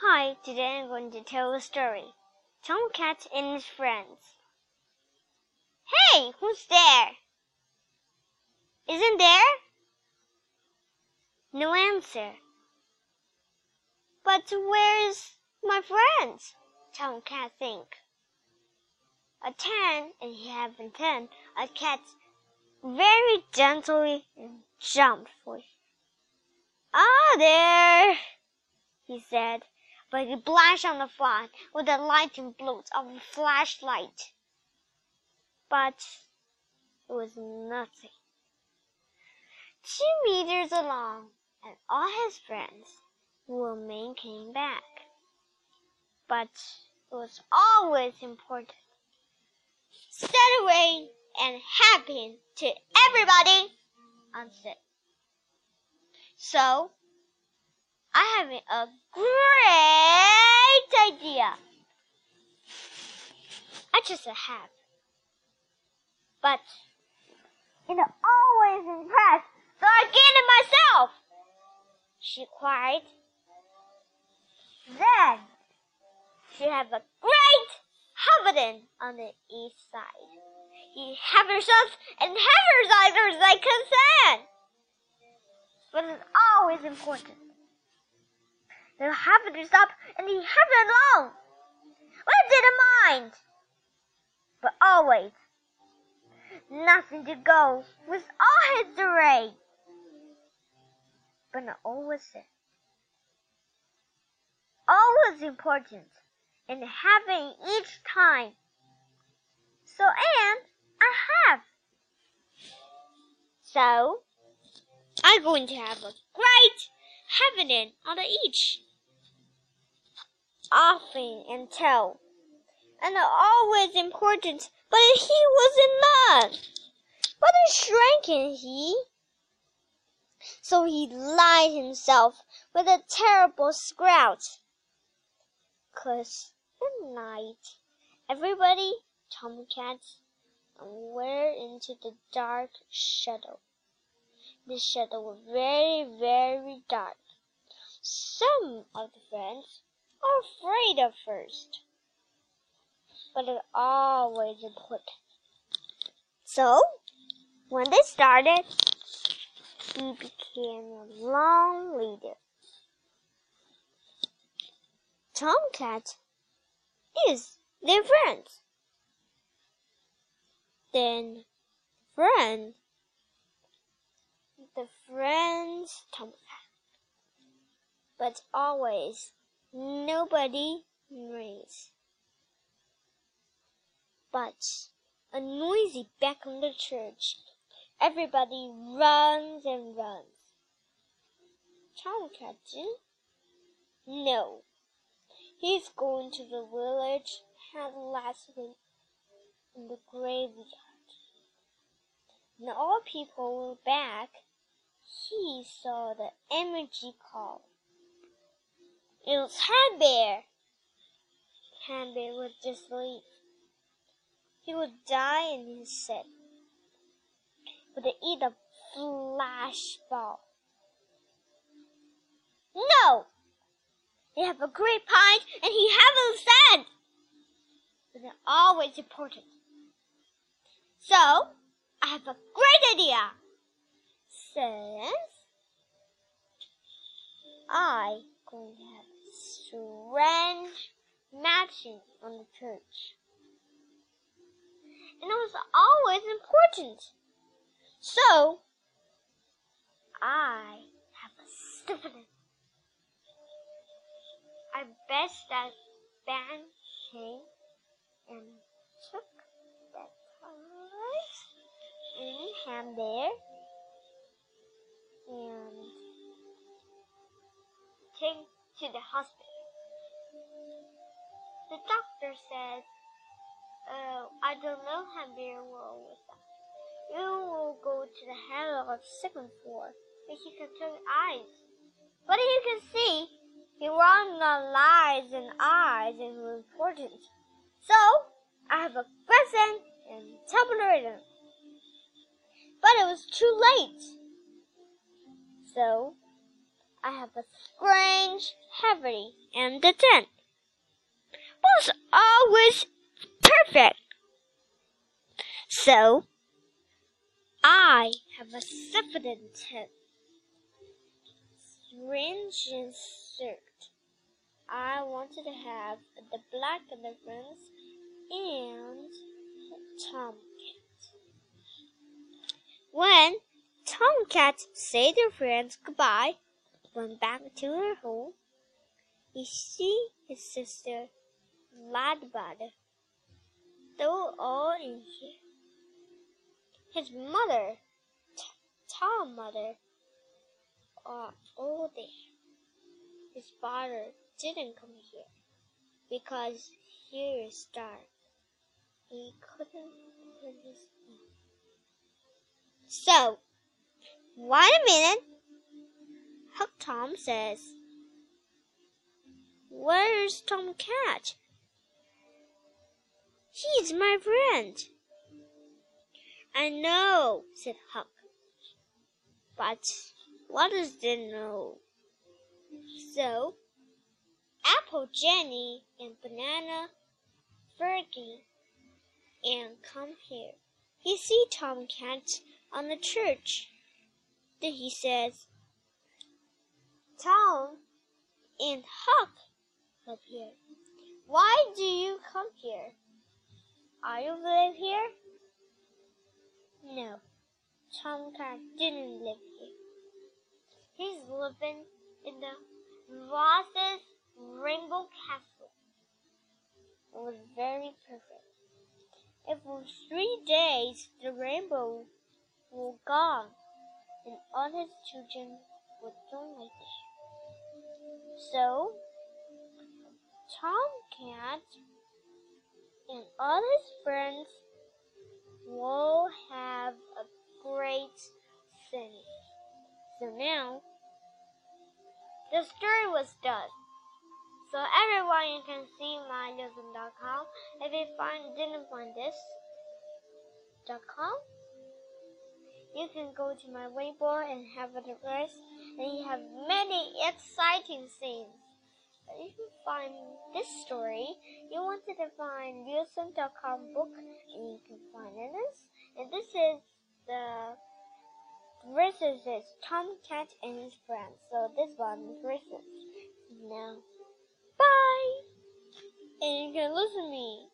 Hi, today I'm going to tell a story. Tomcat and his friends. Hey, who's there? Isn't there? No answer. But where's my friends? Tomcat think. A ten, and he having ten, a cat very gently jumped for Ah, there, he said, but he splashed on the front with the lightning bolts of a flashlight. But it was nothing. Two meters along, and all his friends women came back. But it was always important. Away and happy to everybody, answered. So, I have a great idea. I just have. But it always impress, so I get it myself, she cried. Then she have a great happening on the east side. He have herself and have eyes like concern. But it's always important. They have to stop and he have it alone. What didn't mind? But always nothing to go with all his array. But not always. Always important and having each time. So and I have. So I'm going to have a great on the each. Often and tell. And always important, but he was none. But a shrinking he. So he lied himself with a terrible scrout. Cause night everybody, tomcats, and were into the dark shadow. The shadow was very, very dark. Some of the friends are afraid at first, but it's always important. So, when they started, he became a long leader. Tomcat is their friend. Then, the friend, the friends Tomcat. But always nobody rings. But a noisy back on the church. Everybody runs and runs. Tomcat, no. He's going to the village had last week in the graveyard. When all people were back, he saw the energy call. It was Hand Bear. Hand Bear would just leave. He would die in his set. Would eat a flash ball. No! They have a great pint and he haven't said. But they're always important. So, I have a great idea. Since I going to have strange matching on the church. And it was always important. So, I have a stiffening. I bet that band came and took that toys in hand there and take to the hospital. The doctor said, uh, I don't know how bear will with that. You will go to the head of the second floor, and he can turn eyes. But you can see, he runs on lies and eyes and important. So, I have a present and tabulator. But it was too late. So, I have a strange, heavy, and the ten was always perfect. So I have a seven tent. ten. Strange insert. I wanted to have the black elephants and Tomcat. When Tomcat said their friends goodbye, went back to her home, he see his sister Ladybug. They were all in here. His mother, Tom mother, are all there. His father didn't come here because here is dark. He couldn't So, wait a minute. Huck Tom says, Where's Tom Cat? He's my friend. I know, said Huck. But what does they know? So, Apple Jenny and Banana Fergie and come here. He see Tom Cat on the church. Then he says, Tom and Huck up here. Why do you come here? Are you live here? No, Tom Cat didn't live here. He's living in the Ross's Rainbow Castle. It was very perfect. If for three days the rainbow were gone, and all his children would join like. So, Tomcat and all his friends will have a great city. So now, the story was done. So everyone you can see mylisten.com. If you find didn't find this .com, you can go to my Weibo and have a address, and you have many exciting things. If you find this story, you wanted to find Wilson.com book, and you can find this. And this is the verses is Tom Cat and his friends. So this one is verses. Now. Bye! And you can listen to me.